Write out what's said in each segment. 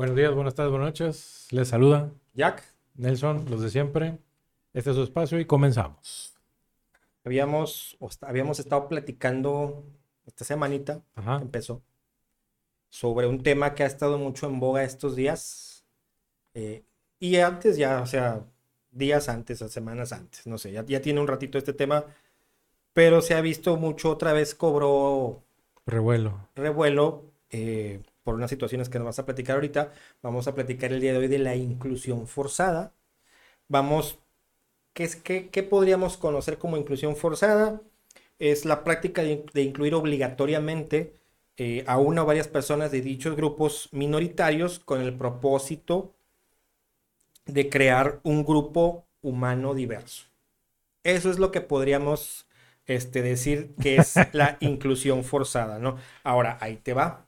Buenos días, buenas tardes, buenas noches. Les saluda Jack. Nelson, los de siempre. Este es su espacio y comenzamos. Habíamos, habíamos estado platicando esta semanita, Ajá. empezó, sobre un tema que ha estado mucho en boga estos días. eh, y antes ya, o sea, días antes, o semanas antes, no sé, ya, ya tiene un ratito este tema, pero se ha visto mucho, otra vez cobró Revuelo. revuelo eh, por unas situaciones que nos vas a platicar ahorita. Vamos a platicar el día de hoy de la inclusión forzada. Vamos, ¿qué, es, qué, qué podríamos conocer como inclusión forzada? Es la práctica de, de incluir obligatoriamente eh, a una o varias personas de dichos grupos minoritarios con el propósito de crear un grupo humano diverso. Eso es lo que podríamos este, decir que es la inclusión forzada, ¿no? Ahora, ahí te va.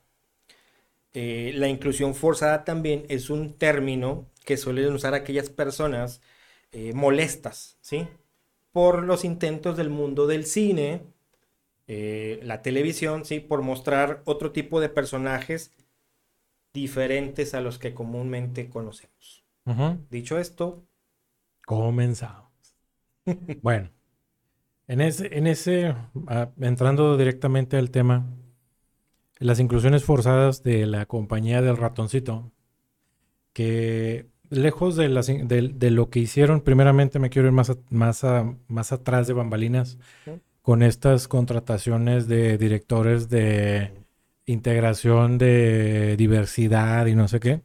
Eh, la inclusión forzada también es un término que suelen usar aquellas personas eh, molestas, ¿sí? Por los intentos del mundo del cine, eh, la televisión, ¿sí? Por mostrar otro tipo de personajes diferentes a los que comúnmente conocemos. Dicho esto, Comenzamos. bueno, en ese, en ese ah, entrando directamente al tema, las inclusiones forzadas de la compañía del ratoncito, que lejos de, las in- de, de lo que hicieron, primeramente me quiero ir más, a- más, a- más atrás de bambalinas, con estas contrataciones de directores de integración de diversidad y no sé qué,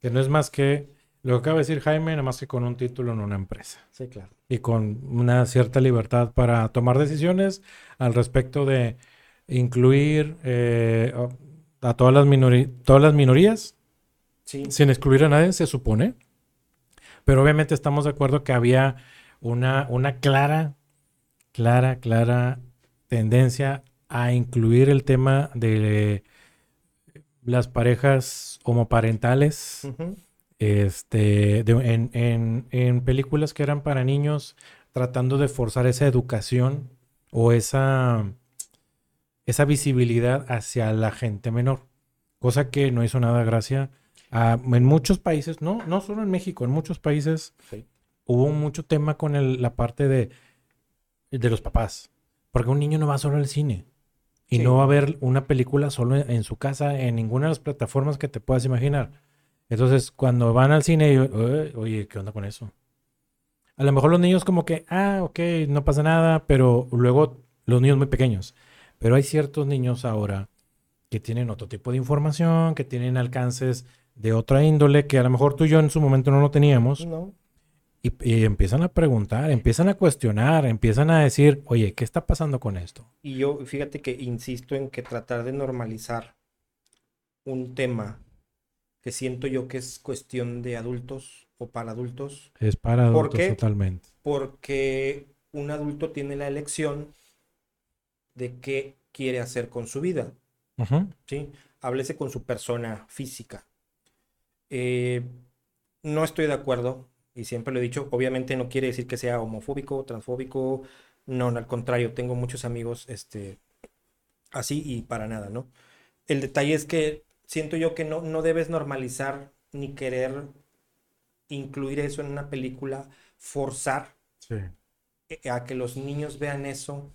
que no es más que lo que acaba de decir Jaime, nada más que con un título en una empresa sí, claro. y con una cierta libertad para tomar decisiones al respecto de incluir eh, a a todas las, todas las minorías, Sí, sin excluir a nadie, se supone. Pero obviamente estamos de acuerdo que había una, una clara, clara, clara tendencia a incluir el tema de las parejas homoparentales este, de- en, en- en películas que eran para niños, tratando de forzar esa educación o esa, esa visibilidad hacia la gente menor, cosa que no hizo nada gracia. a- en muchos países, no, no solo en México, en muchos países sí. hubo mucho tema con el- la parte de, de los papás, porque un niño no va solo al cine. Y Sí. no va a ver una película solo en, en su casa, en ninguna de las plataformas que te puedas imaginar. Entonces, cuando van al cine, yo, "Eh, oye, ¿qué onda con eso? A lo mejor los niños como que, ah, ok, no pasa nada, pero luego los niños muy pequeños. Pero hay ciertos niños ahora que tienen otro tipo de información, que tienen alcances de otra índole, que a lo mejor tú y yo en su momento no lo teníamos. No, Y, y empiezan a preguntar, empiezan a cuestionar, empiezan a decir, oye, ¿qué está pasando con esto? Y yo, fíjate que insisto en que tratar de normalizar un tema que siento yo que es cuestión de adultos o para adultos, Es para ¿Por adultos qué? totalmente. porque un adulto tiene la elección de qué quiere hacer con su vida. ¿sí? Háblese con su persona física. Eh, no estoy de acuerdo, y siempre lo he dicho, obviamente no quiere decir que sea homofóbico, transfóbico, no, al contrario, tengo muchos amigos, este, así y para nada, ¿no? El detalle es que siento yo que no, no debes normalizar ni querer incluir eso en una película, forzar Sí. a que los niños vean eso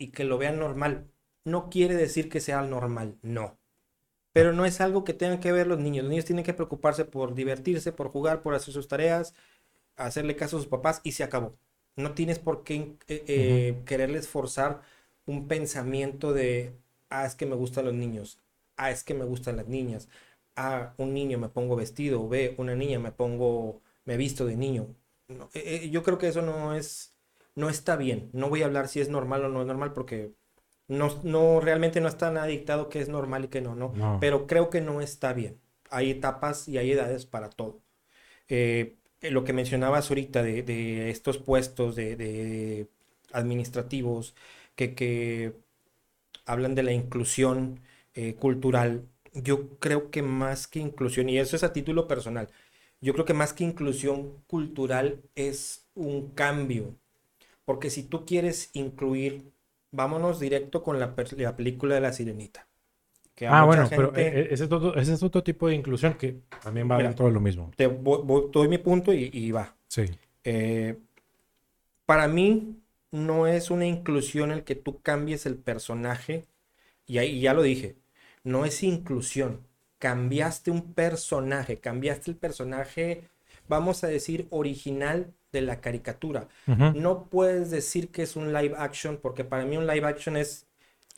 y que lo vean normal. No quiere decir que sea normal, no. Pero no es algo que tengan que ver los niños. Los niños tienen que preocuparse por divertirse, por jugar, por hacer sus tareas, hacerle caso a sus papás y se acabó. No tienes por qué eh, eh, quererles forzar un pensamiento de, ah, es que me gustan los niños, ah, es que me gustan las niñas, ah, un niño me pongo vestido, ve, una niña me pongo, me visto de niño. No, eh, yo creo que eso no es, no está bien. No voy a hablar si es normal o no es normal porque no, no realmente no está nada dictado que es normal y que no, no. No. Pero creo que no está bien. Hay etapas y hay edades para todo. Eh, eh, lo que mencionabas ahorita de, de estos puestos de, de administrativos que, que hablan de la inclusión eh, cultural, yo creo que más que inclusión, y eso es a título personal, yo creo que más que inclusión cultural es un cambio. Porque si tú quieres incluir, vámonos directo con la, película de la sirenita, que Ah, bueno, pero gente- eh, eh, ese es, otro, ese es otro tipo de inclusión que también va Mira. en todo lo mismo. te voy- voy- doy mi punto y, y va. Sí. Eh, para mí no es una inclusión el que tú cambies el personaje, y ahí ya lo dije, no es inclusión. Cambiaste un personaje, cambiaste el personaje, vamos a decir, original de la caricatura. No puedes decir que es un live action, porque para mí un live action es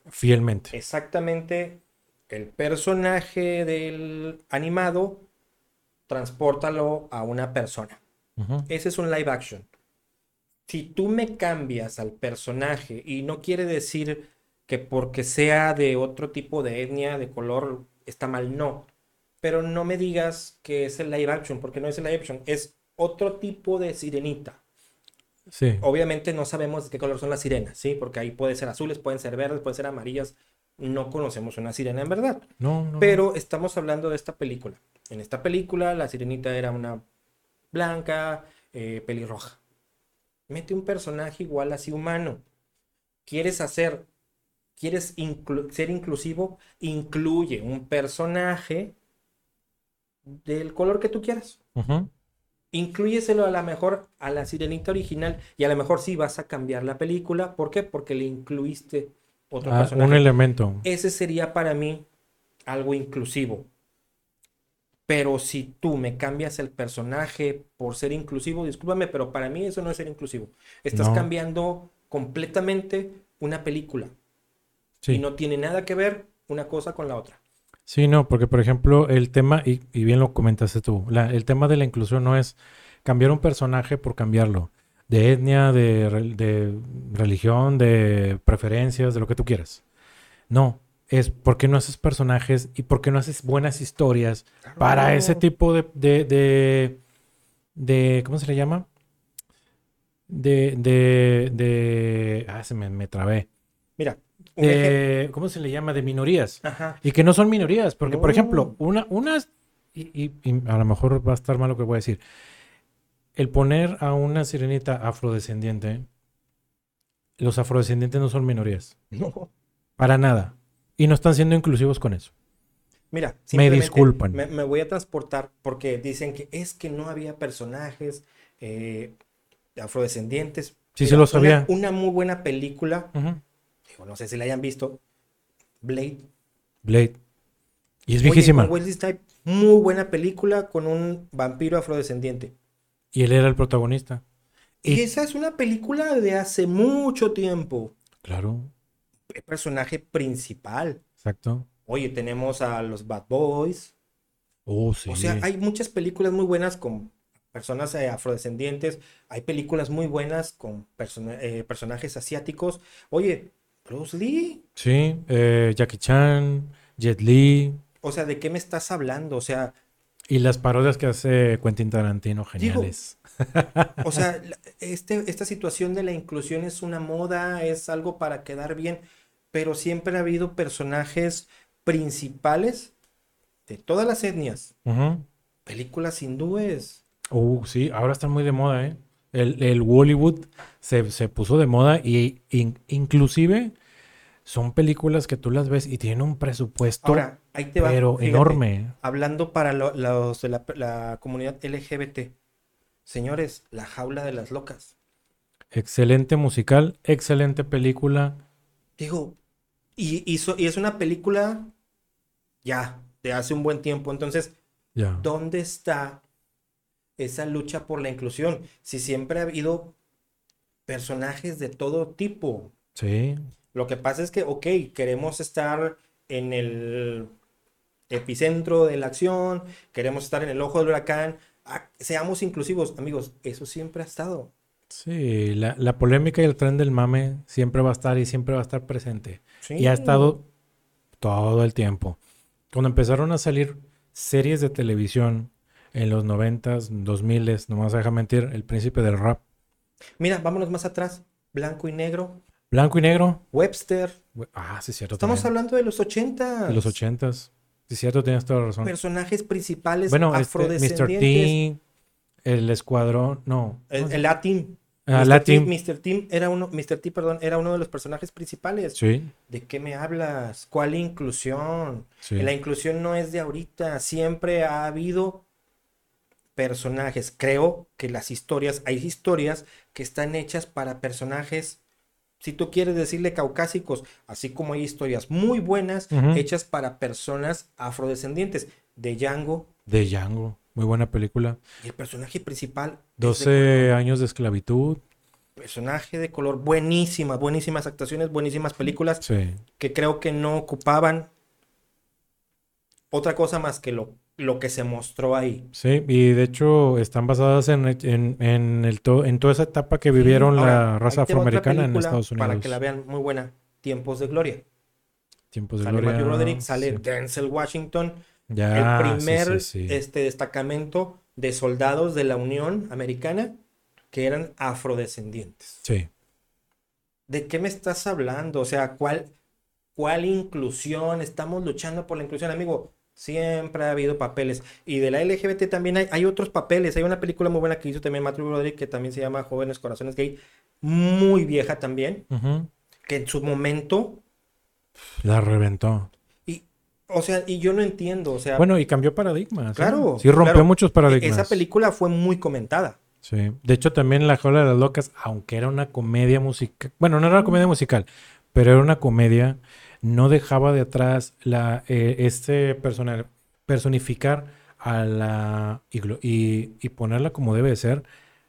Fielmente. exactamente el personaje del animado, transpórtalo a una persona. Ese es un live action. Si tú me cambias al personaje y no quiere decir que porque sea de otro tipo de etnia, de color, está mal, no. Pero no me digas que es el live action, porque no es el live action, es otro tipo de sirenita. Sí. Obviamente no sabemos de qué color son las sirenas, ¿sí? Porque ahí pueden ser azules, pueden ser verdes, pueden ser amarillas. No conocemos una sirena en verdad. No, no, no. Pero estamos hablando de esta película. En esta película, la sirenita era una blanca, eh, pelirroja. Mete un personaje igual así humano. ¿Quieres hacer, quieres inclu- ser inclusivo? Incluye un personaje del color que tú quieras. Ujú. Inclúyeselo a lo mejor a la sirenita original y a lo mejor sí vas a cambiar la película. ¿Por qué? Porque le incluiste otro Ah, personaje. un elemento. Ese sería para mí algo inclusivo. Pero si tú me cambias el personaje por ser inclusivo, discúlpame, pero para mí eso no es ser inclusivo. Estás No. cambiando completamente una película Sí. y no tiene nada que ver una cosa con la otra. Sí, no, porque por ejemplo el tema, y, y bien lo comentaste tú, la- el tema de la inclusión no es cambiar un personaje por cambiarlo, de etnia, de, de religión, de preferencias, de lo que tú quieras. No, es por qué no haces personajes y por qué no haces buenas historias para ese tipo de, de, de, de- ¿cómo se le llama? De, de, de, ah, se me, me trabé. De, ¿cómo se le llama? De minorías. Ajá. Y que no son minorías, porque por ejemplo, una, unas, y, y- y a lo mejor va a estar mal lo que voy a decir, el poner a una sirenita afrodescendiente, los afrodescendientes no son minorías, No. para nada, y no están siendo inclusivos con eso. Mira, Me disculpan. Me, me voy a transportar porque dicen que es que no había personajes eh, afrodescendientes. Sí, Mira, lo sabía. Una, muy buena película, Ujú. Digo, no sé si la hayan visto, Blade. Blade. Y es viejísima. muy buena película con un vampiro afrodescendiente. Y él era el protagonista. Y, Y- esa es una película de hace mucho tiempo. Claro, El personaje principal. exacto. Oye, tenemos a los Bad Boys. Oh, sí. O sea, hay muchas películas muy buenas con personas eh, afrodescendientes. Hay películas muy buenas con eh, personajes asiáticos. Oye, Bruce Lee. Sí, eh, Jackie Chan, Jet Li, O sea, ¿de qué me estás hablando? O sea, y las parodias que hace Quentin Tarantino, geniales. o sea, este, esta situación de la inclusión es una moda, es algo para quedar bien, pero siempre ha habido personajes principales de todas las etnias. Películas hindúes. Uh, sí, ahora están muy de moda, ¿eh? El, el Bollywood se, se puso de moda y in- inclusive son películas que tú las ves y tienen un presupuesto, Ahora, ahí te va. pero fíjate. enorme. Hablando para lo- los de la, la comunidad LGBT. Señores, La Jaula de las Locas. Excelente musical, excelente película. Digo, y, y es una película ya, de hace un buen tiempo. Entonces, Ya. ¿dónde está esa lucha por la inclusión? Si siempre ha habido personajes de todo tipo. Sí, Lo que pasa es que, ok, queremos estar en el epicentro de la acción, queremos estar en el ojo del huracán. Ah, seamos inclusivos, amigos, eso siempre ha estado. sí, la, la polémica y el tren del mame siempre va a estar y siempre va a estar presente. Sí. Y ha estado todo el tiempo. Cuando empezaron a salir series de televisión en los noventas, dos miles, no más deja mentir, El Príncipe del Rap. Mira, vámonos más atrás. Blanco y negro, Blanco y negro. Webster. Ah, sí, es cierto. Estamos también. hablando de los 80. De los ochentas. Sí, es cierto, tienes toda la razón. Personajes principales Bueno, este, Mr. afrodescendientes. T, el escuadrón, no. el, ¿cómo se- el Latin. Ah, Mr. Latin. T, Mr. Era uno, Mr. T, perdón, era uno de los personajes principales. Sí, ¿De qué me hablas? ¿Cuál inclusión? sí. La inclusión no es de ahorita, siempre ha habido personajes. Creo que las historias, hay historias que están hechas para personajes, si tú quieres decirle caucásicos, así como hay historias muy buenas hechas para personas afrodescendientes. De Django, De Django. Muy buena película. y el personaje principal, es de 12 años de esclavitud. personaje de color, buenísimas, buenísimas actuaciones, buenísimas películas Sí. que creo que no ocupaban otra cosa más que lo, lo que se mostró ahí. Sí, y de hecho están basadas en, en, en el to- en toda esa etapa que vivieron Ahora, la raza afroamericana en Estados Unidos. Para que la vean muy buena. Tiempos de Gloria. Tiempos de Sale gloria. Matthew Broderick, sale sí. Denzel Washington. Ya, el primer sí. Este, destacamento de soldados de la Unión Americana que eran afrodescendientes. Sí. ¿De qué me estás hablando? O sea, ¿cuál, cuál inclusión? Estamos luchando por la inclusión, amigo. Siempre ha habido papeles. Y de la LGBT también hay, hay otros papeles. Hay una película muy buena que hizo también Matthew Broderick que también se llama Jóvenes Corazones Gay. Muy vieja también. Que en su momento. La reventó. Y, o sea, y yo no entiendo. O sea, Bueno, y cambió paradigmas. ¿eh? claro. Sí, rompió claro. muchos paradigmas. Esa película fue muy comentada. Sí. De hecho, también La Jaula de las Locas, aunque era una comedia musical. Bueno, no era una comedia musical, pero era una comedia. No dejaba de atrás la, eh, este personal, personificar a la. Y, glo- y, y ponerla como debe de ser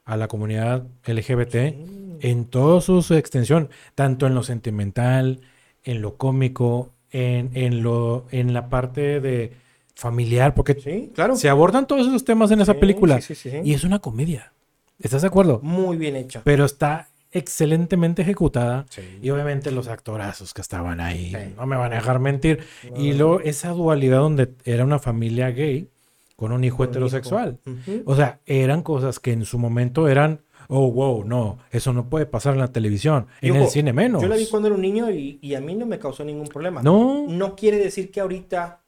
a la comunidad LGBT en toda su, su extensión, tanto en lo sentimental, en lo cómico, en, en, lo, en la parte de familiar, porque Sí, claro. se abordan todos esos temas en esa Sí, película. sí, sí, sí. Y es una comedia. ¿Estás de acuerdo? Muy bien hecha. Pero está excelentemente ejecutada. Sí. Y obviamente los actorazos que estaban ahí, Sí. no me van a dejar mentir. Y luego esa dualidad donde era una familia gay con un hijo Con heterosexual. hijo. O sea, eran cosas que en su momento eran, oh, wow, no, eso no puede pasar en la televisión, Y en ojo, el cine menos. Yo la vi cuando era un niño y, y a mí no me causó ningún problema. No, No quiere decir que ahorita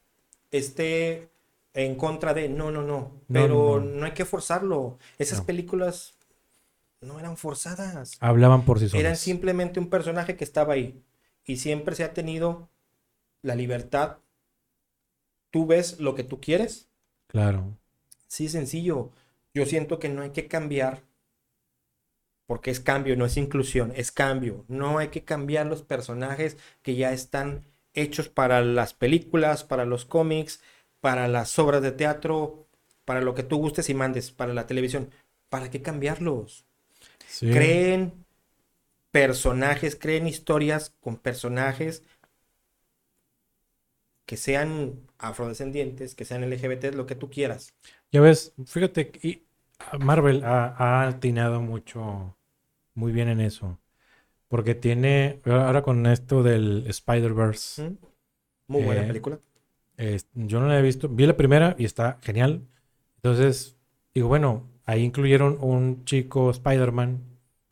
esté en contra de. No, no, no. Pero no, no, no. hay que forzarlo. Esas películas no eran forzadas. hablaban por sí solos. Eran simplemente un personaje que estaba ahí. Y siempre se ha tenido la libertad. Tú ves lo que tú quieres. Claro. Sí, sencillo. Yo siento que no hay que cambiar. Porque es cambio, no es inclusión, es cambio. No hay que cambiar los personajes que ya están hechos para las películas, para los cómics, para las obras de teatro, para lo que tú gustes y mandes, para la televisión. ¿Para qué cambiarlos? Sí. Creen personajes, creen historias con personajes que sean afrodescendientes, que sean LGBT, lo que tú quieras. Ya ves, fíjate, y Marvel ha, ha atinado mucho, muy bien en eso. Porque tiene, ahora con esto del Spider-Verse, ¿Mm? Muy buena Eh, película. yo no la he visto, vi la primera y está genial. Entonces, digo, bueno, ahí incluyeron un chico Spider-Man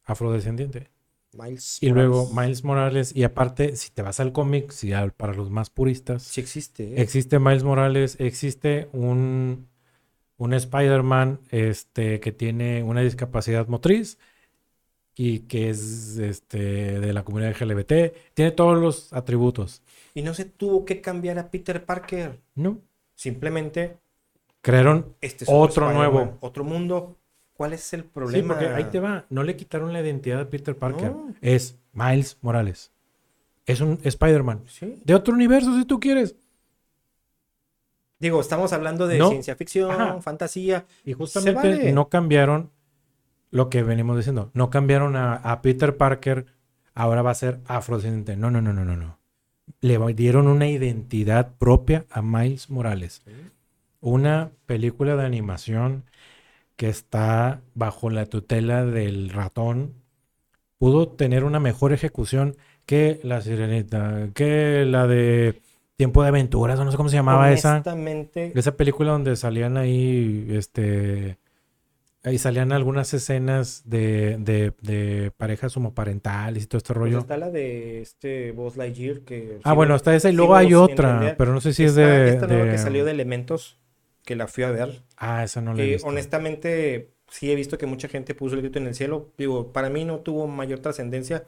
afrodescendiente. Miles Y luego. Miles Morales, y aparte, si te vas al cómic, si al- para los más puristas, Sí existe. ¿eh? Existe Miles Morales, existe un, un Spider-Man este, que tiene una discapacidad motriz y que es este, de la comunidad LGBT. Tiene todos los atributos. Y no se tuvo que cambiar a Peter Parker. ¿No? Simplemente Crearon. este Otro nuevo. Otro mundo. ¿Cuál es el Sí, problema? porque ahí te va. No le quitaron la identidad de Peter Parker. No. Es Miles Morales. Es un Spider-Man. Sí. De otro universo, si tú quieres. Digo, estamos hablando de No. ciencia ficción, Ajá. fantasía. Y justamente vale. no cambiaron lo que venimos diciendo. No cambiaron a, a Peter Parker, ahora va a ser afrodescendiente. No, no, no, no, no, no. Le dieron una identidad propia a Miles Morales. Una película de animación que está bajo la tutela del ratón. Pudo tener una mejor ejecución que La Sirenita, que la de Tiempo de Aventuras, o no sé cómo se llamaba esa. Honestamente, Esa película donde salían ahí, este, ahí salían algunas escenas de, de, de parejas homoparentales y todo este pues rollo. está la de este Buzz Lightyear que... Ah, bueno, está esa y luego hay otra, entender. pero no sé si es de, esta nueva de- que salió de Elementos, que la fui a ver. Ah, esa no la he Eh, visto. honestamente, sí he visto que mucha gente puso el grito en el cielo. Digo, para mí no tuvo mayor trascendencia.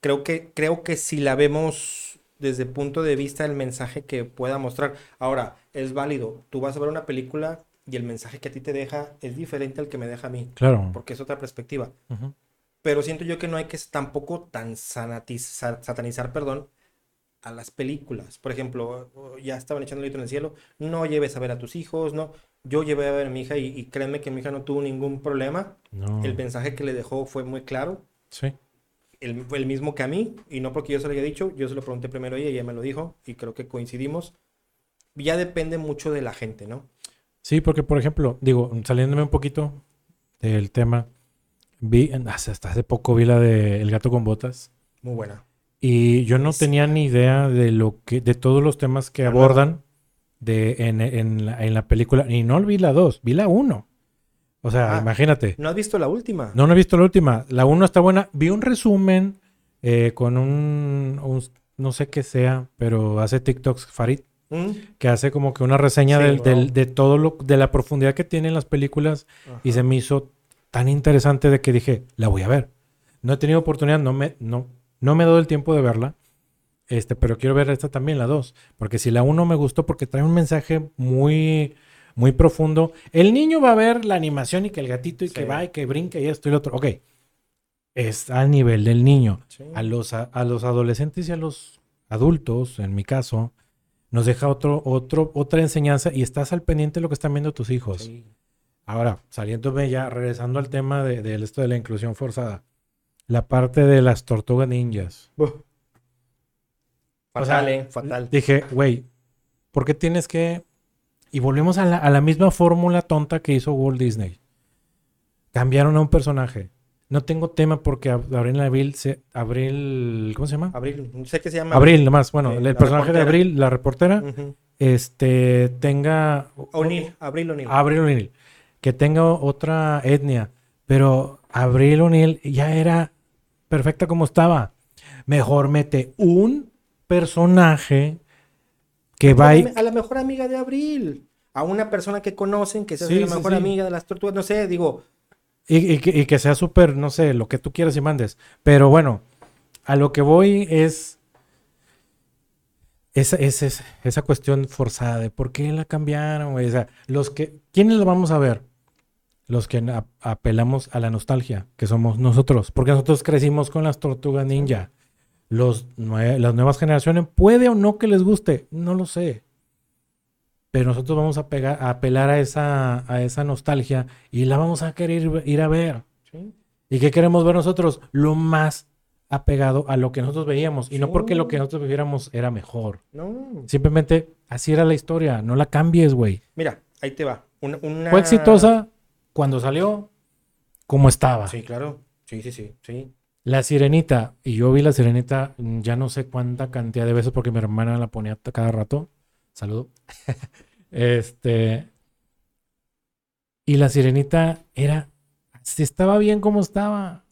Creo que, creo que si la vemos desde el punto de vista del mensaje que pueda mostrar. Ahora, es válido. Tú vas a ver una película y el mensaje que a ti te deja es diferente al que me deja a mí. Claro. Porque es otra perspectiva. Pero siento yo que no hay que tampoco tan sanatizar, satanizar, perdón, a las películas. Por ejemplo, ya estaban echando el grito en el cielo, no lleves a ver a tus hijos, no. Yo llevé a ver a mi hija y, y créeme que mi hija no tuvo ningún problema. No. El mensaje que le dejó fue muy claro, Sí. el, mismo que a mí, y no porque yo se lo haya dicho, yo se lo pregunté primero a ella y ella me lo dijo, y creo que coincidimos. Ya depende mucho de la gente, ¿no? Sí, porque por ejemplo, digo, saliéndome un poquito del tema, vi, hasta hace poco vi la de El gato con botas Muy buena. Y yo no tenía ni idea de lo que, de todos los temas que abordan de, en, en la, en la película. Y no vi la 2, vi la 1. O sea, Ah. imagínate. ¿No has visto la última? No, no he visto la última. La 1 está buena. Vi un resumen eh, con un, un- no sé qué sea, pero hace TikToks Farid, ¿Mm? que hace como que una reseña Sí, del, wow. del- de todo lo, de la profundidad que tienen las películas y se me hizo tan interesante de que dije, la voy a ver. No he tenido oportunidad, no me, no, no me he dado el tiempo de verla, este, pero quiero ver esta también, la 2, porque si la 1 me gustó porque trae un mensaje muy, muy profundo. El niño va a ver la animación y que el gatito y que va y que brinca y esto y lo otro. Ok, es al nivel del niño. Sí. A los, a, a los adolescentes y a los adultos, en mi caso, nos deja otro, otro, otra enseñanza y estás al pendiente de lo que están viendo tus hijos. Sí. Ahora, saliéndome ya, regresando al tema de, de esto de la inclusión forzada. La parte de las tortugas ninjas. O Fatal, sea, eh, fatal. Dije, güey, ¿por qué tienes que...? Y volvemos a la, a la misma fórmula tonta que hizo Walt Disney. Cambiaron a un personaje. No tengo tema porque Ab- Abril Abril se... Abril... ¿Cómo se llama? Abril, sé que se llama Abril, nomás. Bueno, Eh, el personaje de. Abril, la reportera, este, tenga... O'Neill, Abril O'Neill. Abril O'Neill. Que tenga otra etnia. Pero Abril O'Neill ya era perfecta como estaba. Mejor mete un personaje que va a, y... la, a la mejor amiga de Abril. A una persona que conocen, que sea Sí, la sí, mejor sí. amiga de las tortugas. No sé, digo, Y, y que, y que sea súper, no sé, lo que tú quieras y mandes. Pero bueno, a lo que voy es esa, esa, esa- esa cuestión forzada de por qué la cambiaron, güey. O sea, los que, ¿quiénes lo vamos a ver? Los que apelamos a la nostalgia, que somos nosotros. Porque nosotros crecimos con las tortugas ninja. Los, las nuevas generaciones, puede o no que les guste, no lo sé. Pero nosotros vamos a, pegar, a apelar a esa, a esa nostalgia y la vamos a querer ir, a ver. sí, ¿Y qué queremos ver nosotros? Lo más apegado a lo que nosotros veíamos. Y no porque lo que nosotros viéramos era mejor. no. Simplemente así era la historia. No la cambies, güey. Mira, ahí te va. Una, una- Fue exitosa cuando salió, como estaba. Sí, claro. Sí, sí, sí, sí. La sirenita, y yo vi la sirenita mm, ya no sé cuánta cantidad de veces porque mi hermana la ponía cada rato. Saludo. este. Y la sirenita era. Si estaba bien como estaba.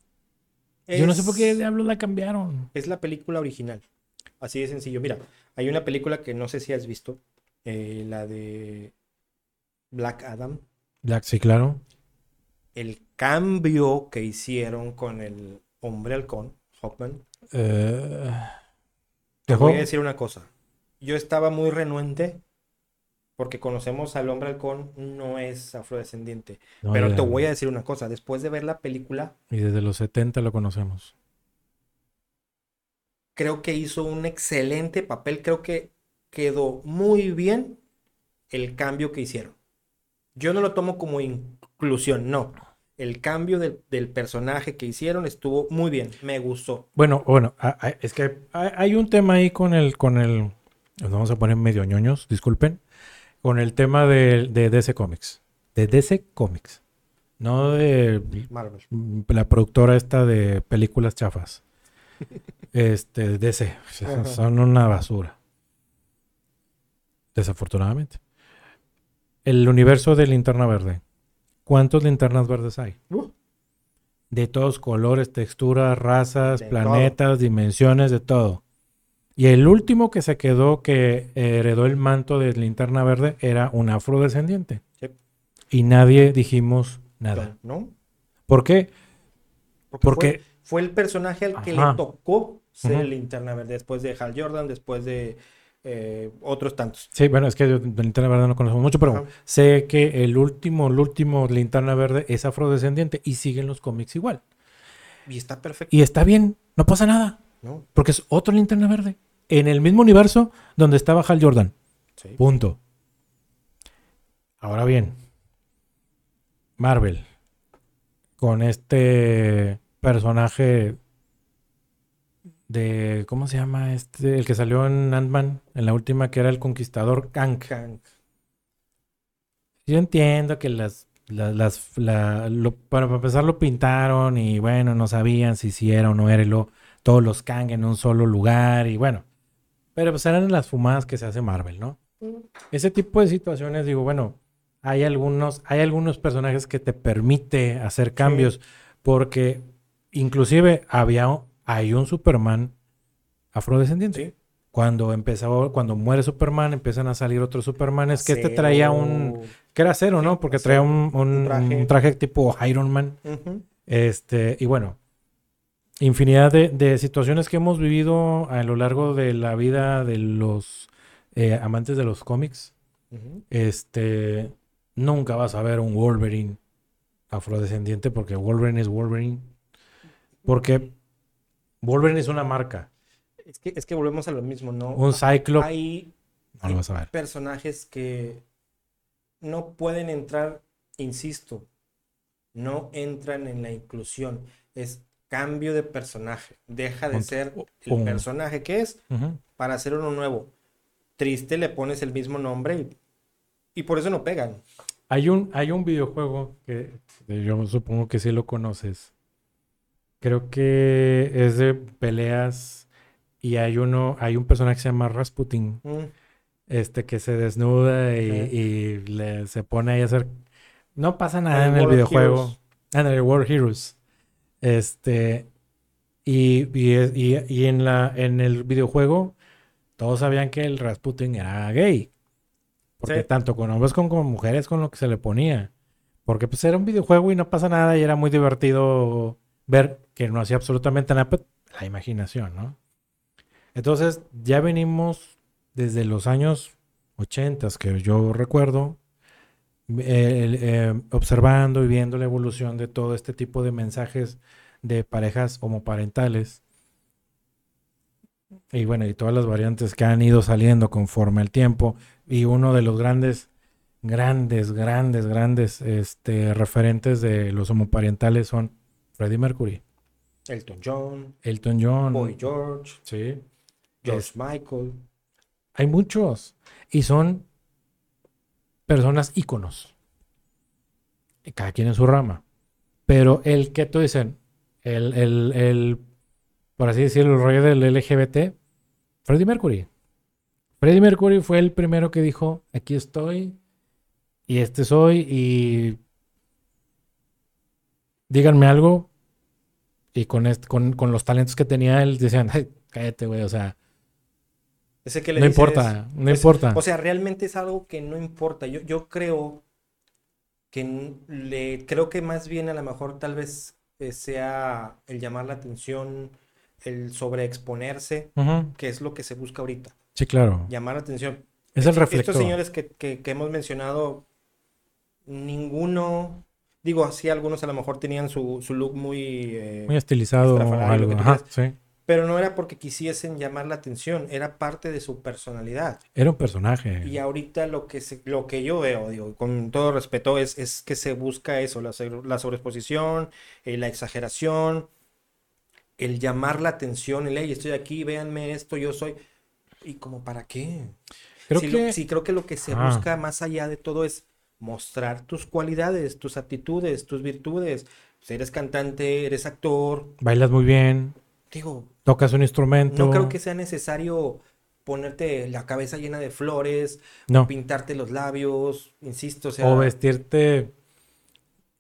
Yo no sé por qué diablos la cambiaron. Es la película original. Así de sencillo. Mira, hay una película que no sé si has visto. eh, la de Black Adam. Black, sí, claro. El cambio que hicieron con el hombre halcón, Hawkman. Eh, Te voy a decir una cosa. Yo estaba muy renuente porque conocemos al hombre halcón, no es afrodescendiente. No, Pero ya- te voy a decir una cosa. Después de ver la película, Y desde los 70 lo conocemos. creo que hizo un excelente papel. Creo que quedó muy bien el cambio que hicieron. Yo no lo tomo como inclusión, no. El cambio del, del personaje que hicieron estuvo muy bien, me gustó. Bueno, bueno, es que hay, un tema ahí con el, con el, nos vamos a poner medio ñoños, disculpen, con el tema de, de DC Comics, de DC Comics, no de Marvel. la productora esta de películas chafas, este, DC, son una basura, desafortunadamente. El universo de Linterna Verde, ¿cuántos linternas verdes hay? Uh, De todos colores, texturas, razas, De planetas, dimensiones, de todo. Y el último que se quedó, que heredó el manto de linterna verde, era un afrodescendiente. Sí. Y nadie dijimos Nada. ¿No? ¿Por qué? Porque, Porque- fue, fue el personaje al que Ajá. le tocó ser linterna verde. Después de Hal Jordan, después de eh, otros tantos. Sí, bueno, es que yo de Linterna Verde no conozco mucho, pero Ajá. sé que el último, el último Linterna Verde es afrodescendiente y siguen los cómics igual. Y está perfecto. Y está bien, no pasa nada, ¿no? porque es otro Linterna Verde. En el mismo universo donde estaba Hal Jordan. Sí. Punto. Ahora bien, Marvel, con este personaje de, ¿cómo se llama? Este, el que salió en Ant-Man, en la última, que era el conquistador Kang. Kang. Yo entiendo que las, la- las, la- lo- para empezar lo pintaron y bueno, no sabían si sí era o no era y luego todos los Kang en un solo lugar y bueno, pero pues eran las fumadas que se hace Marvel, ¿no? Ese tipo de situaciones, digo, bueno, hay algunos, hay algunos personajes que te permite hacer cambios porque inclusive había, hay un Superman afrodescendiente. Sí. Cuando empezó, cuando muere Superman, empiezan a salir otros Supermanes que este traía un, que era cero, ¿no? Porque traía un, un- Un traje. un traje tipo Iron Man. Este, y bueno, infinidad de, de situaciones que hemos vivido a lo largo de la vida de los eh, amantes de los cómics. Este, nunca vas a ver un Wolverine afrodescendiente porque Wolverine es Wolverine. Porque Wolverine es una marca. Es que, es que volvemos a lo mismo, ¿no? Un Cyclops Hay, no lo vas a ver. personajes que no pueden entrar, insisto, no entran en la inclusión. Es cambio de personaje. Deja de Un- ser el un- personaje que es para hacer uno nuevo. Triste le pones el mismo nombre y, y por eso no pegan. Hay un, hay un videojuego que que yo supongo que sí lo conoces. Creo que es de peleas y hay uno, hay un personaje que se llama Rasputin, Mm, este que se desnuda y, le- se pone ahí a hacer. No pasa nada en el videojuego. Heroes. En el World Heroes. Este. Y, y, y- y en la, en el videojuego, todos sabían que el Rasputin era gay. Porque Sí. tanto con hombres como con mujeres con lo que se le ponía. Porque pues era un videojuego y no pasa nada y era muy divertido ver que no hacía absolutamente nada, pero la imaginación, ¿no? Entonces ya venimos desde los años 80 que yo recuerdo, eh, observando y viendo la evolución de todo este tipo de mensajes de parejas homoparentales. Y bueno, y todas las variantes que han ido saliendo conforme el tiempo. Y uno de los grandes, grandes, grandes, grandes este, referentes de los homoparentales son Freddie Mercury, Elton John, Elton John. Boy George, Sí. George Es- Michael. Hay muchos. Y son personas íconos. Y Cada quien en su rama. Pero el que tú dicen, el, el, el, por así decirlo, el rollo del LGBT, Freddie Mercury. Freddie Mercury fue el primero que dijo, aquí estoy y este soy y díganme algo. Y con, este, con, con los talentos que tenía él, decían, "Ay, cállate, güey, o sea, Ese que le no dices- importa, no es- importa. O sea, realmente es algo que no importa. Yo, yo creo que le creo que más bien a lo mejor tal vez eh, sea el llamar la atención, el sobreexponerse, que es lo que se busca ahorita. Sí, claro. Llamar la atención. Es el Estos reflector. señores que, que- que hemos mencionado, ninguno, digo así, algunos a lo mejor tenían su, su look muy, eh, Muy estilizado o algo. Ajá, sí. pero no era porque quisiesen llamar la atención, era parte de su personalidad. Era un personaje. Y ahorita lo que, se- lo que yo veo, digo, con todo respeto, es, es que se busca eso, la, la sobreexposición, eh, la exageración, el llamar la atención, el, hey, estoy aquí, véanme esto, yo soy... ¿Y como para qué? Creo sí, que lo- sí, creo que lo que se Ah. busca más allá de todo es mostrar tus cualidades, tus aptitudes, tus virtudes. Si eres cantante, eres actor, bailas muy bien, digo, tocas un instrumento. no creo que sea necesario ponerte la cabeza llena de flores, No. pintarte los labios, insisto, o sea, O vestirte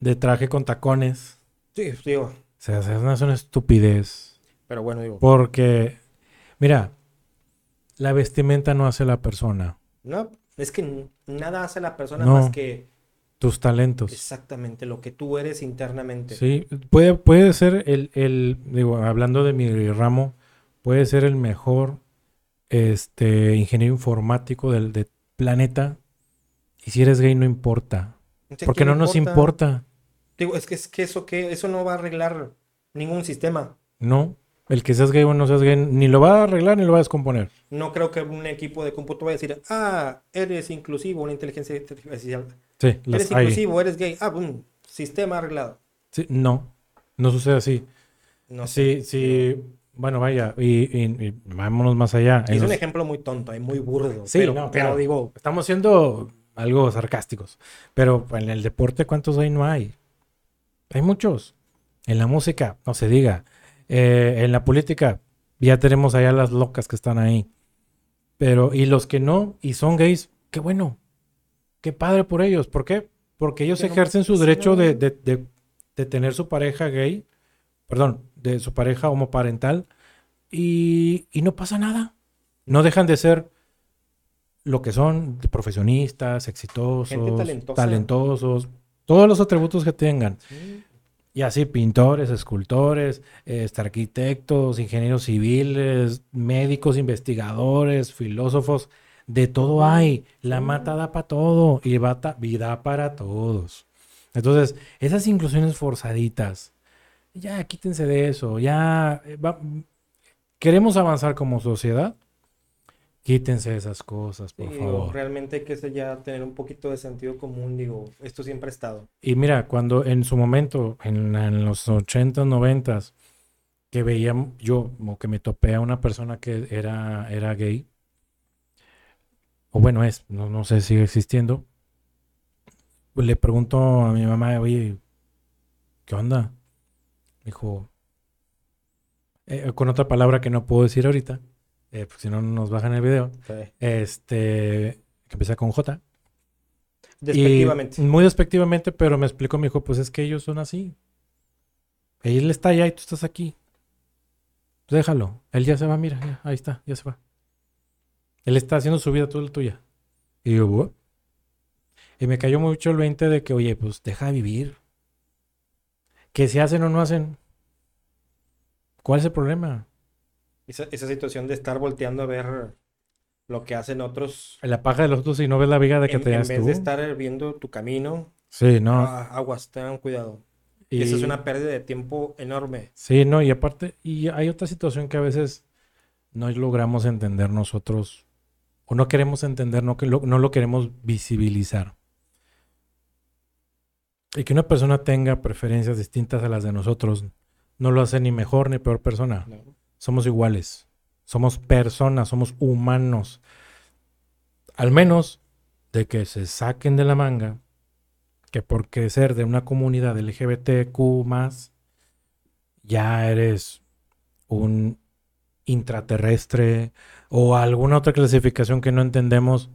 de traje con tacones. sí, digo, O sea, es una, es una estupidez. pero bueno, digo, Porque, mira, la vestimenta no hace la persona. no, es que nada hace a la persona No. más que tus talentos. Exactamente, lo que tú eres internamente. Sí, puede, puede ser el, el, digo, hablando de mi ramo, puede ser el mejor este, ingeniero informático del, del planeta. Y si eres gay no importa. Porque ¿quién no nos importa. Digo, es que, es que eso que eso no va a arreglar ningún sistema. No. El que seas gay o no seas gay ni lo va a arreglar ni lo va a descomponer. No creo que un equipo de cómputo vaya a decir, ah, eres inclusivo, una inteligencia artificial. Sí, Eres hay. inclusivo, eres gay. Ah, boom, sistema arreglado. Sí, no. No sucede así. No sé. Sí, sí. Bueno, vaya. Y, y- y vámonos más allá. Es un ejemplo muy tonto y muy burdo. Sí, pero, no, pero claro. digo, Estamos siendo algo sarcásticos. Pero en el deporte, ¿cuántos hay? No hay. Hay muchos. En la música, no se diga. Eh, en la política, ya tenemos allá las locas que están ahí. Pero, y los que no, y son gays, qué bueno. Qué padre por ellos. ¿Por qué? Porque ellos Pero, ejercen su derecho de, de- de- de tener su pareja gay, perdón, de su pareja homoparental, y, y no pasa nada. No dejan de ser lo que son profesionistas, exitosos, Gente talentosa. talentosos, todos los atributos que tengan. sí, Y así pintores, escultores, este, arquitectos, ingenieros civiles, médicos, investigadores, filósofos, de todo hay. La mata da para todo y bata, vida para todos. Entonces, esas inclusiones forzaditas, ya quítense de eso, ya eh, va- queremos avanzar como sociedad, quítense esas cosas, por digo, favor. realmente hay que ya tener un poquito de sentido común, digo, esto siempre ha estado. Y mira, cuando en su momento, en, en los 80s, 90s, que veía yo, o que me topé a una persona que era, era gay, o bueno, es, no, no sé si sigue existiendo, pues le pregunto a mi mamá, oye, ¿qué onda? Dijo, eh, con otra palabra que no puedo decir ahorita, eh, pues si no nos bajan el video, este, que empieza con J. Y Despectivamente. muy despectivamente, pero me explicó, me dijo, pues es que ellos son así. Él está allá y tú estás aquí. Pues déjalo. Él ya se va, mira, ya, ahí está, ya se va. Él está haciendo su vida, tú la tuya. Y yo, "What?". Y me cayó mucho el 20 de que, oye, pues deja de vivir. Que si hacen o no hacen. ¿Cuál es el problema? Esa, esa situación de estar volteando a ver lo que hacen otros La paja de los otros y no ves la viga de que en, te en vez tú. de estar viendo tu camino, Sí, no. ah, aguas, tengan cuidado. Y eso es una pérdida de tiempo enorme. Sí, no, y aparte, y hay otra situación que a veces no logramos entender nosotros, o no queremos entender, no, que lo, no lo queremos visibilizar. Y que una persona tenga preferencias distintas a las de nosotros no lo hace ni mejor ni peor persona. ¿no? Somos iguales, somos personas, somos humanos. Al menos de que se saquen de la manga que porque ser de una comunidad LGBTQ más, ya eres un intraterrestre o alguna otra clasificación que no entendemos,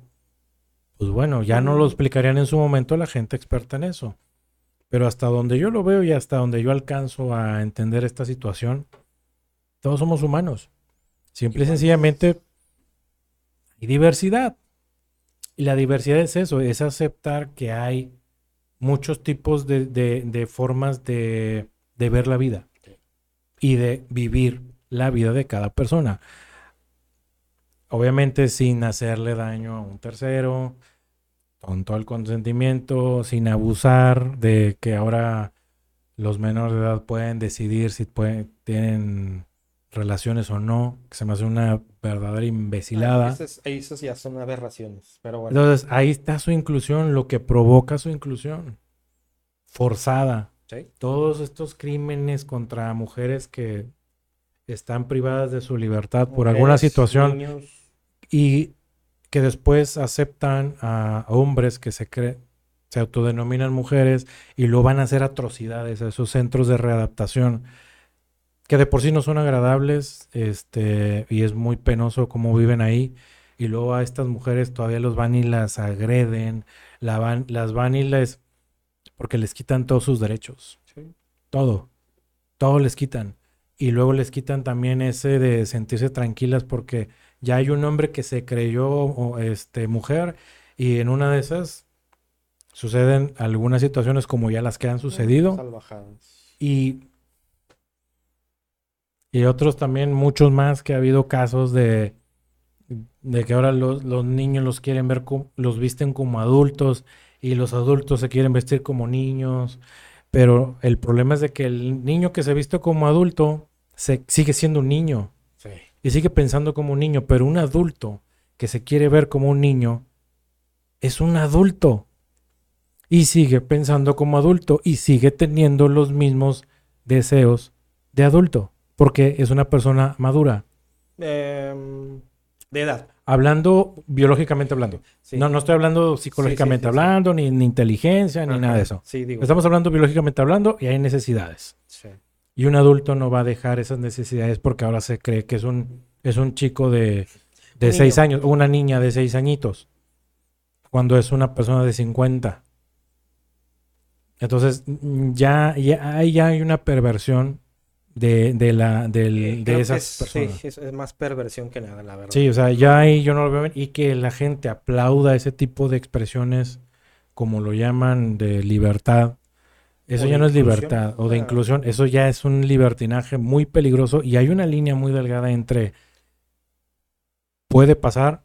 pues bueno, ya no lo explicarían en su momento la gente experta en eso. Pero hasta donde yo lo veo y hasta donde yo alcanzo a entender esta situación, todos somos humanos. Simple y sencillamente hay diversidad. Y la diversidad es eso, es aceptar que hay muchos tipos de, de- de formas de, de ver la vida y de vivir la vida de cada persona. Obviamente sin hacerle daño a un tercero, con todo el consentimiento, sin abusar de que ahora los menores de edad pueden decidir si pueden, tienen relaciones o no, que se me hace una verdadera imbecilada. Ah, esas, esas ya son aberraciones. Pero bueno, Entonces, ahí está su inclusión, lo que provoca su inclusión. Forzada. ¿sí? Todos estos crímenes contra mujeres que están privadas de su libertad por alguna situación niños, y que después aceptan a hombres que se creen se autodenominan mujeres y lo van a hacer atrocidades a esos centros de readaptación que de por sí no son agradables este y es muy penoso cómo viven ahí y luego a estas mujeres todavía los van y las agreden la van, las van y les porque les quitan todos sus derechos sí. todo, todo les quitan. Y luego les quitan también ese de sentirse tranquilas porque ya hay un hombre que se creyó o, este, mujer y en una de esas suceden algunas situaciones como ya las que han sucedido. Salvajadas. Y, y otros también, muchos más que ha habido casos de, de que ahora los, los niños los quieren ver, los visten como adultos y los adultos se quieren vestir como niños. Pero el problema es de que el niño que se viste como adulto se, sigue siendo un niño Sí. y sigue pensando como un niño, pero un adulto que se quiere ver como un niño es un adulto y sigue pensando como adulto y sigue teniendo los mismos deseos de adulto, porque es una persona madura. Em, de edad. Hablando biológicamente hablando. Sí. No, no estoy hablando psicológicamente sí, sí. hablando, ni, ni inteligencia, ni Ajá. nada de eso. Sí, digo. Estamos hablando biológicamente hablando y hay necesidades. Y un adulto no va a dejar esas necesidades porque ahora se cree que es un, es un chico de, de Un seis niño. años, o una niña de seis añitos, cuando es una persona de 50. Entonces, ya, ya, ahí ya hay una perversión de, de, la, del- Eh, de esas es, personas. Sí, es, es más perversión que nada, la verdad. Sí, o sea, ya ahí yo no lo veo. Y que la gente aplauda ese tipo de expresiones, como lo llaman, de libertad. Eso O ya no es libertad. O de Ah. inclusión. Eso ya es un libertinaje muy peligroso. Y hay una línea muy delgada entre puede pasar,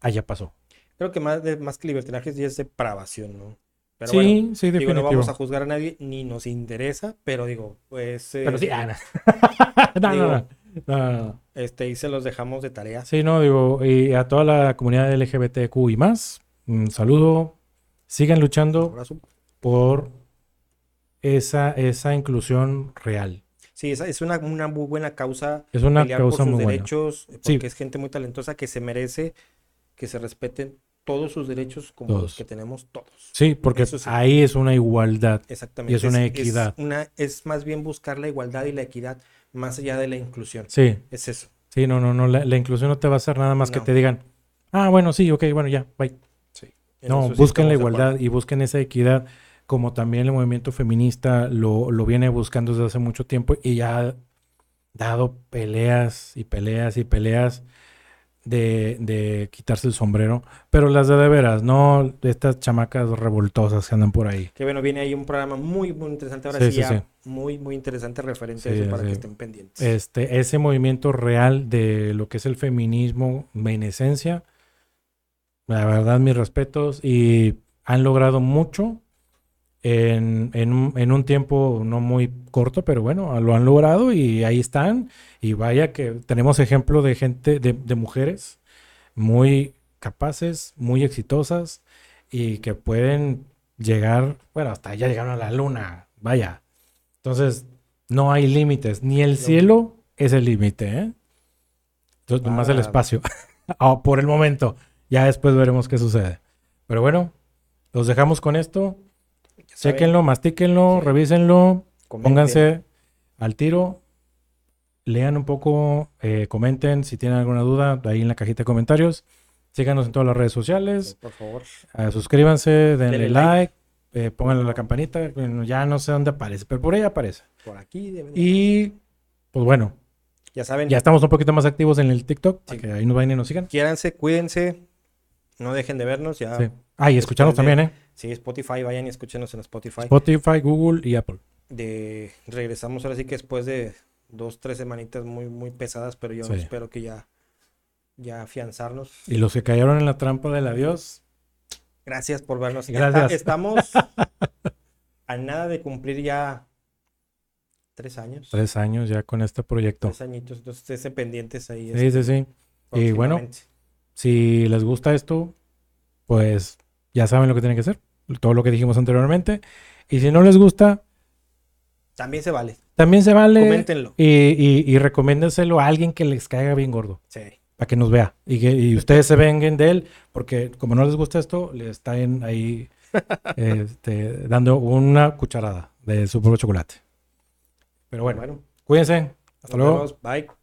allá pasó. Creo que más, de, más que libertinaje ya es depravación, ¿no? Pero sí, bueno, sí, digo, definitivo. no vamos a juzgar a nadie, ni nos interesa, pero digo, pues... eh, Pero sí, ah, no. no, Digo- no. Este, y se los dejamos de tarea. Sí, no, digo, y a toda la comunidad LGBTQ y más, un saludo. Sigan luchando por esa, esa inclusión real. Sí, esa es una, una muy buena causa Es una pelear por causa sus muy buena. derechos, eh, Sí. porque es gente muy talentosa que se merece que se respeten todos sus derechos como Todos. los que tenemos todos. Sí, porque sí. ahí es una igualdad. Exactamente. Y es una equidad. una, es más bien buscar la igualdad y la equidad más allá de la inclusión. Sí, Es eso. sí, no, no, no. La, la inclusión no te va a hacer nada más que te digan, ah, bueno, sí, ok, bueno, ya, bye. En No, sí busquen la igualdad y busquen esa equidad, como también el movimiento feminista lo, lo viene buscando desde hace mucho tiempo y ya ha dado peleas y peleas y peleas de, de quitarse el sombrero, pero las de de veras, no estas chamacas revoltosas que andan por ahí. Que bueno, viene ahí un programa muy, muy interesante. Ahora Sí, sí, sí, ya sí. muy, muy interesante referente a eso para que estén pendientes. Este, ese movimiento real de lo que es el feminismo en esencia, la verdad, mis respetos, y han logrado mucho en, en un, en un tiempo no muy corto, pero bueno, lo han logrado y ahí están. Y vaya que tenemos ejemplo de gente, de, de mujeres muy capaces, muy exitosas y que pueden llegar, bueno, hasta ya llegaron a la luna, vaya. Entonces, no hay límites, ni el cielo es el límite, ¿eh? Entonces, nomás el Ah. espacio. Ah, por el momento. Ya después veremos qué sucede. Pero bueno, los dejamos con esto. Chequenlo, mastíquenlo, Sí. revísenlo, comenten. pónganse al tiro, lean un poco, eh, comenten si tienen alguna duda ahí en la cajita de comentarios. Síganos en todas las redes sociales, Por favor. eh, suscríbanse, denle Denle like, eh, pónganle la campanita, bueno, ya no sé dónde aparece, pero por ahí aparece. Por aquí deben de- Y pues bueno, Ya saben, ya estamos un poquito más activos en el TikTok, Sí. que ahí nos vayan y nos sigan. quiéranse, cuídense. No dejen de vernos. Ya. Sí. Ah, y escucharnos de- también, ¿eh? Sí, Spotify, vayan y escúchenos en Spotify. Spotify, Google y Apple. de regresamos ahora sí que después de dos, tres semanitas muy, muy pesadas, pero yo Sí. espero que ya, ya afianzarnos. Y los que cayeron en la trampa del adiós, Gracias por vernos. Gracias. Estamos a nada de cumplir ya tres años. tres años ya con este proyecto. Tres añitos. Entonces, esténse pendientes ahí. Sí, sí, sí. Y bueno. Si les gusta esto, pues ya saben lo que tienen que hacer. Todo lo que dijimos anteriormente. Y si no les gusta, También se vale. también se vale. Coméntenlo. Y, y, y recomiéndenselo a alguien que les caiga bien gordo. Sí. Para que nos vea. Y que y ustedes se vengan de él. Porque como no les gusta esto, le están ahí este, dando una cucharada de su propio chocolate. Pero bueno, Bueno, cuídense. Hasta luego. vemos. Bye.